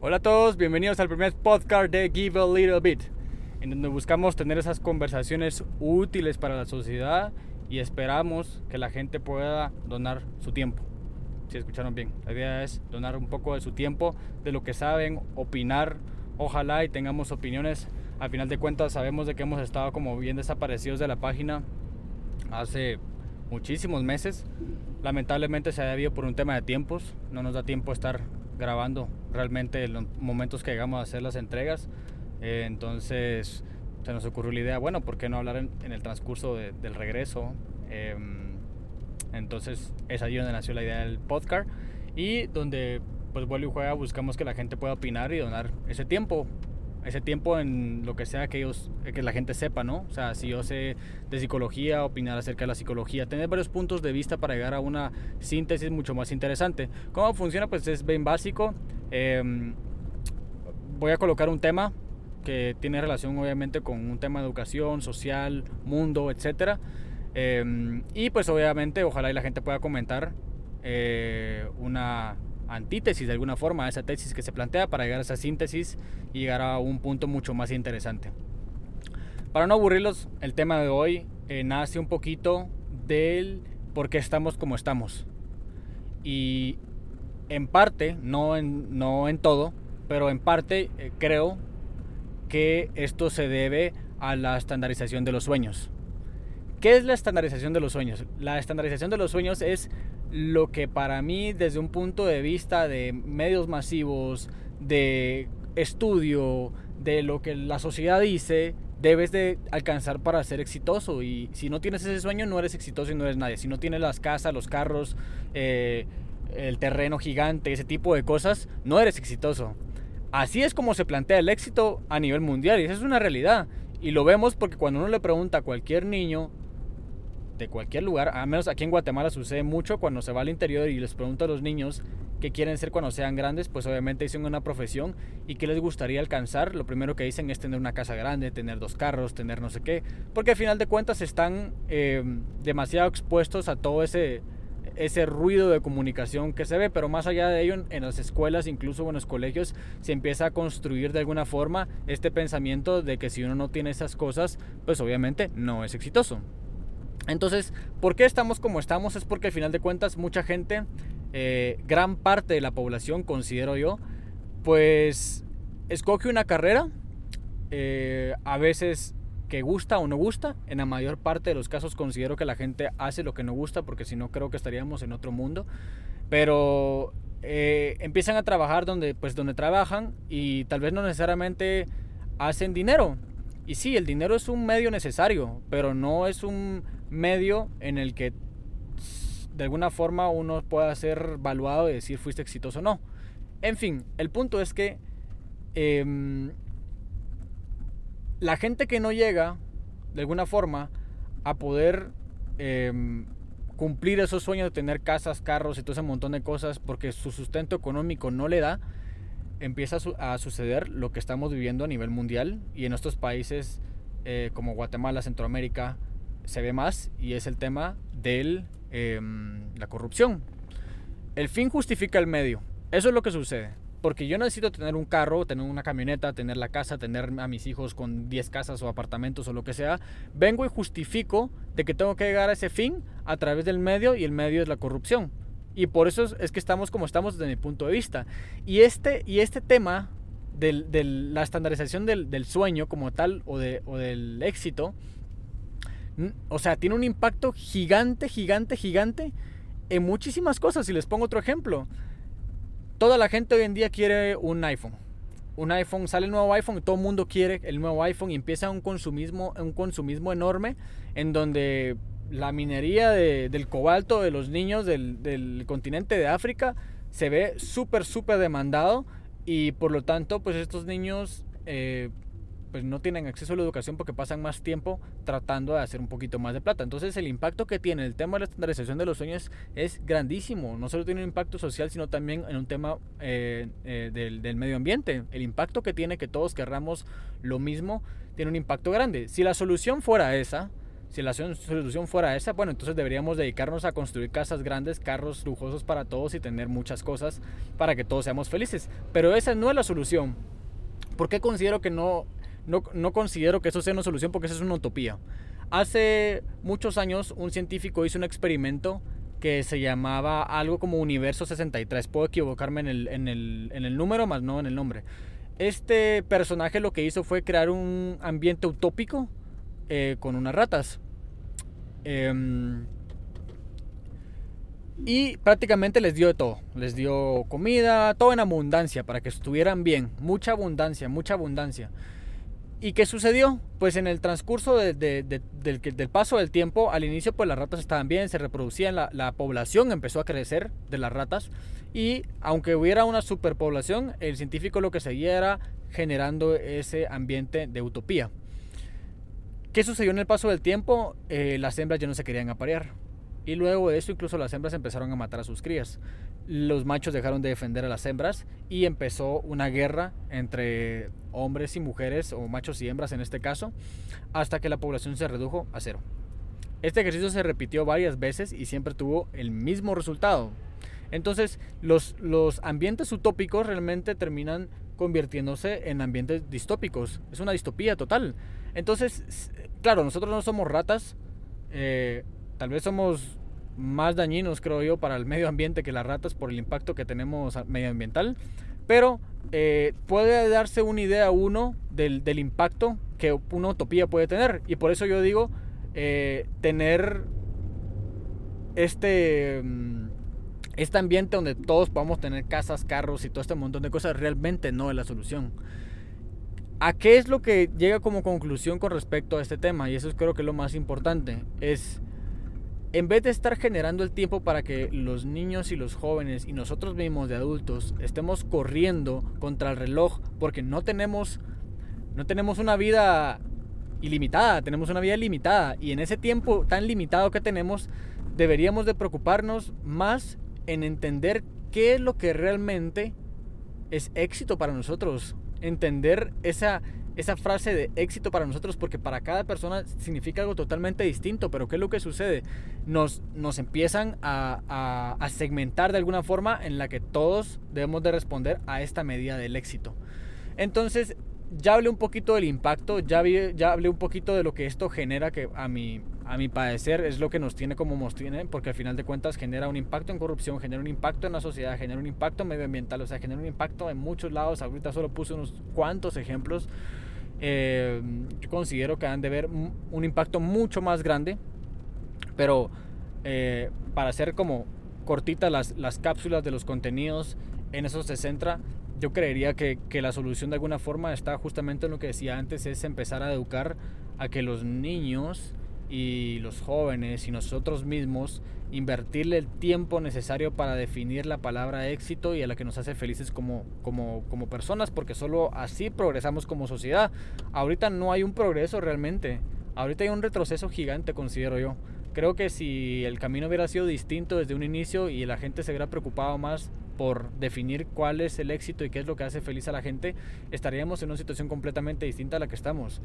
Hola a todos, bienvenidos al primer podcast de Give a Little Bit, en donde buscamos tener esas conversaciones útiles para la sociedad y esperamos que la gente pueda donar su tiempo. Si escucharon bien, la idea es donar un poco de su tiempo, de lo que saben, opinar, ojalá y tengamos opiniones. Al final de cuentas sabemos de que hemos estado como bien desaparecidos de la página hace muchísimos meses. Lamentablemente se ha debido por un tema de tiempos, no nos da tiempo estar grabando realmente en los momentos que llegamos a hacer las entregas. Eh, entonces se nos ocurrió la idea, bueno, ¿por qué no hablar en, el transcurso del regreso? Em, entonces es allí donde nació la idea del podcast y donde pues vuelve y juega buscamos que la gente pueda opinar y donar ese tiempo ese tiempo en lo que sea que ellos que la gente sepa no o sea si yo sé de psicología opinar acerca de la psicología tener varios puntos de vista para llegar a una síntesis mucho más interesante. Cómo funciona pues es bien básico. Em, voy a colocar un tema que tiene relación obviamente con un tema de educación social mundo etcétera. Em, y pues obviamente ojalá y la gente pueda comentar eh, una antítesis de alguna forma a esa tesis que se plantea para llegar a esa síntesis y llegar a un punto mucho más interesante. Para no aburrirlos, el tema de hoy eh, nace un poquito del por qué estamos como estamos. Y en parte, no en, no en todo, pero en parte eh, creo que esto se debe a la estandarización de los sueños. ¿Qué es la estandarización de los sueños? La estandarización de los sueños es lo que para mí desde un punto de vista de medios masivos, de estudio, de lo que la sociedad dice, debes de alcanzar para ser exitoso. Y si no tienes ese sueño, no eres exitoso y no eres nadie. Si no tienes las casas, los carros, eh, el terreno gigante, ese tipo de cosas, no eres exitoso. Así es como se plantea el éxito a nivel mundial y esa es una realidad. Y lo vemos porque cuando uno le pregunta a cualquier niño de cualquier lugar, a menos aquí en Guatemala sucede mucho cuando se va al interior y les pregunta a los niños qué quieren ser cuando sean grandes, pues obviamente dicen una profesión y qué les gustaría alcanzar. Lo primero que dicen es tener una casa grande, tener dos carros, tener no sé qué, porque al final de cuentas están eh, demasiado expuestos a todo ese, ese ruido de comunicación que se ve, pero más allá de ello, en las escuelas, incluso en los colegios, se empieza a construir de alguna forma este pensamiento de que si uno no tiene esas cosas, pues obviamente no es exitoso. Entonces, ¿por qué estamos como estamos? Es porque al final de cuentas mucha gente, eh, gran parte de la población, considero yo, pues escoge una carrera, eh, a veces que gusta o no gusta. En la mayor parte de los casos considero que la gente hace lo que no gusta porque si no creo que estaríamos en otro mundo. Pero eh, empiezan a trabajar donde, pues, donde trabajan y tal vez no necesariamente hacen dinero. Y sí, el dinero es un medio necesario, pero no es un medio en el que de alguna forma uno pueda ser evaluado y decir fuiste exitoso o no. En fin, el punto es que em, la gente que no llega de alguna forma a poder em, cumplir esos sueños de tener casas, carros y todo ese montón de cosas porque su sustento económico no le da, empieza a, suceder lo que estamos viviendo a nivel mundial y en estos países eh, como Guatemala, Centroamérica, se ve más y es el tema de em, la corrupción. El fin justifica el medio. Eso es lo que sucede. Porque yo necesito tener un carro, tener una camioneta, tener la casa, tener a mis hijos con 10 casas o apartamentos o lo que sea. Vengo y justifico de que tengo que llegar a ese fin a través del medio y el medio es la corrupción. Y por eso es que estamos como estamos desde mi punto de vista. Y este, y este tema de la estandarización del, del, sueño como tal o, de, o del éxito o sea, tiene un impacto gigante, gigante, gigante en muchísimas cosas. Y les pongo otro ejemplo. Toda la gente hoy en día quiere un iPhone. Un iPhone, sale el nuevo iPhone y todo el mundo quiere el nuevo iPhone y empieza un consumismo, un consumismo enorme en donde la minería del cobalto de los niños del, continente de África se ve súper, súper demandado y por lo tanto pues estos niños eh, pues no tienen acceso a la educación porque pasan más tiempo tratando de hacer un poquito más de plata. Entonces el impacto que tiene el tema de la estandarización de los sueños es grandísimo. No solo tiene un impacto social, sino también en un tema eh, eh, del, del, medio ambiente. El impacto que tiene que todos querramos lo mismo tiene un impacto grande. Si la solución fuera esa, si la solución fuera esa, bueno, entonces deberíamos dedicarnos a construir casas grandes, carros lujosos para todos y tener muchas cosas para que todos seamos felices. Pero esa no es la solución. ¿Por qué considero que no, no, no considero que eso sea una solución? Porque eso es una utopía. Hace muchos años un científico hizo un experimento que se llamaba algo como Universo 63. Puedo equivocarme en el, en el, en el número, más no en el nombre. Este personaje lo que hizo fue crear un ambiente utópico eh, con unas ratas. Em, y prácticamente les dio de todo. Les dio comida, todo en abundancia para que estuvieran bien. Mucha abundancia, mucha abundancia. ¿Y qué sucedió? Pues en el transcurso del, del, paso del tiempo, al inicio pues las ratas estaban bien, se reproducían, la, la, población empezó a crecer de las ratas y aunque hubiera una superpoblación, el científico lo que seguía era generando ese ambiente de utopía. ¿Qué sucedió en el paso del tiempo? Eh, las hembras ya no se querían aparear y luego de eso incluso las hembras empezaron a matar a sus crías los machos dejaron de defender a las hembras y empezó una guerra entre hombres y mujeres, o machos y hembras en este caso, hasta que la población se redujo a cero. Este ejercicio se repitió varias veces y siempre tuvo el mismo resultado. Entonces, los, los ambientes utópicos realmente terminan convirtiéndose en ambientes distópicos. Es una distopía total. Entonces, claro, nosotros no somos ratas, eh, tal vez somos más dañinos, creo yo, para el medio ambiente que las ratas por el impacto que tenemos medioambiental. Pero eh, puede darse una idea uno del, del, impacto que una utopía puede tener. Y por eso yo digo, eh, tener este, mm, este ambiente donde todos podamos tener casas, carros y todo este montón de cosas realmente no es la solución. ¿A qué es lo que llega como conclusión con respecto a este tema? Y eso creo que es lo más importante. Es en vez de estar generando el tiempo para que los niños y los jóvenes y nosotros mismos de adultos estemos corriendo contra el reloj porque no tenemos no tenemos una vida ilimitada, tenemos una vida limitada. Y en ese tiempo tan limitado que tenemos deberíamos de preocuparnos más en entender qué es lo que realmente es éxito para nosotros, entender esa esa frase de éxito para nosotros porque para cada persona significa algo totalmente distinto, pero ¿qué es lo que sucede? Nos, nos empiezan a, a, segmentar de alguna forma en la que todos debemos de responder a esta medida del éxito. Entonces, ya hablé un poquito del impacto, ya, vi, ya hablé un poquito de lo que esto genera, que a mi, a mi parecer es lo que nos tiene como nos tiene, porque al final de cuentas genera un impacto en corrupción, genera un impacto en la sociedad, genera un impacto medioambiental, o sea, genera un impacto en muchos lados. Ahorita solo puse unos cuantos ejemplos. Eh, yo considero que han de ver un impacto mucho más grande, pero eh, para hacer como cortitas las, las cápsulas de los contenidos, en eso se centra yo creería que, que, la solución de alguna forma está justamente en lo que decía antes, es empezar a educar a que los niños y los jóvenes y nosotros mismos invertirle el tiempo necesario para definir la palabra éxito y a la que nos hace felices como, como, como personas, porque solo así progresamos como sociedad. Ahorita no hay un progreso realmente, ahorita hay un retroceso gigante, considero yo. Creo que si el camino hubiera sido distinto desde un inicio y la gente se hubiera preocupado más por definir cuál es el éxito y qué es lo que hace feliz a la gente, estaríamos en una situación completamente distinta a la que estamos.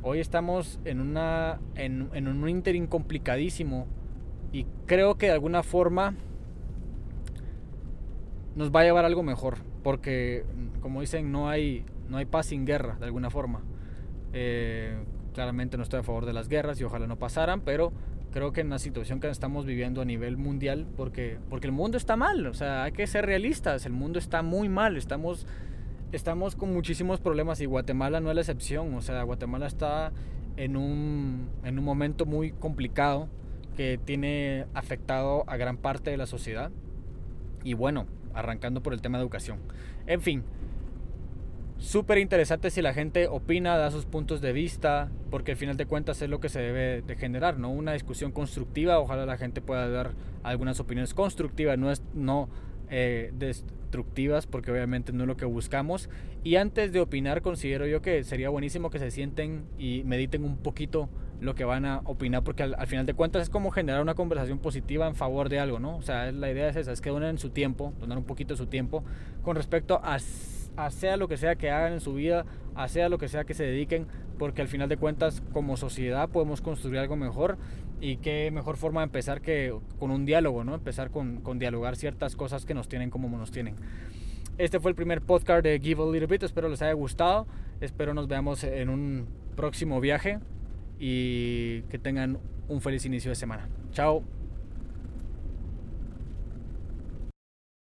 Hoy estamos en, una, en, en un interim complicadísimo y creo que de alguna forma nos va a llevar algo mejor, porque como dicen, no hay, no hay paz sin guerra, de alguna forma. Eh, claramente no estoy a favor de las guerras y ojalá no pasaran, pero creo que en la situación que estamos viviendo a nivel mundial, porque, porque el mundo está mal, o sea, hay que ser realistas, el mundo está muy mal, estamos, estamos con muchísimos problemas y Guatemala no es la excepción, o sea, Guatemala está en un, en un momento muy complicado que tiene afectado a gran parte de la sociedad y bueno, arrancando por el tema de educación. En fin, súper interesante si la gente opina, da sus puntos de vista, porque al final de cuentas es lo que se debe de generar, ¿no? Una discusión constructiva, ojalá la gente pueda dar algunas opiniones constructivas, no, es, no eh, destructivas, porque obviamente no es lo que buscamos. Y antes de opinar, considero yo que sería buenísimo que se sienten y mediten un poquito lo que van a opinar, porque al, final de cuentas es como generar una conversación positiva en favor de algo, ¿no? O sea, la idea es esa, es que donen su tiempo, donar un poquito de su tiempo con respecto a sea lo que sea que hagan en su vida, a sea lo que sea que se dediquen, porque al final de cuentas como sociedad podemos construir algo mejor y qué mejor forma de empezar que con un diálogo, ¿no? Empezar con, con dialogar ciertas cosas que nos tienen como nos tienen. Este fue el primer podcast de Give a Little Bit, espero les haya gustado, espero nos veamos en un próximo viaje y que tengan un feliz inicio de semana. Chao.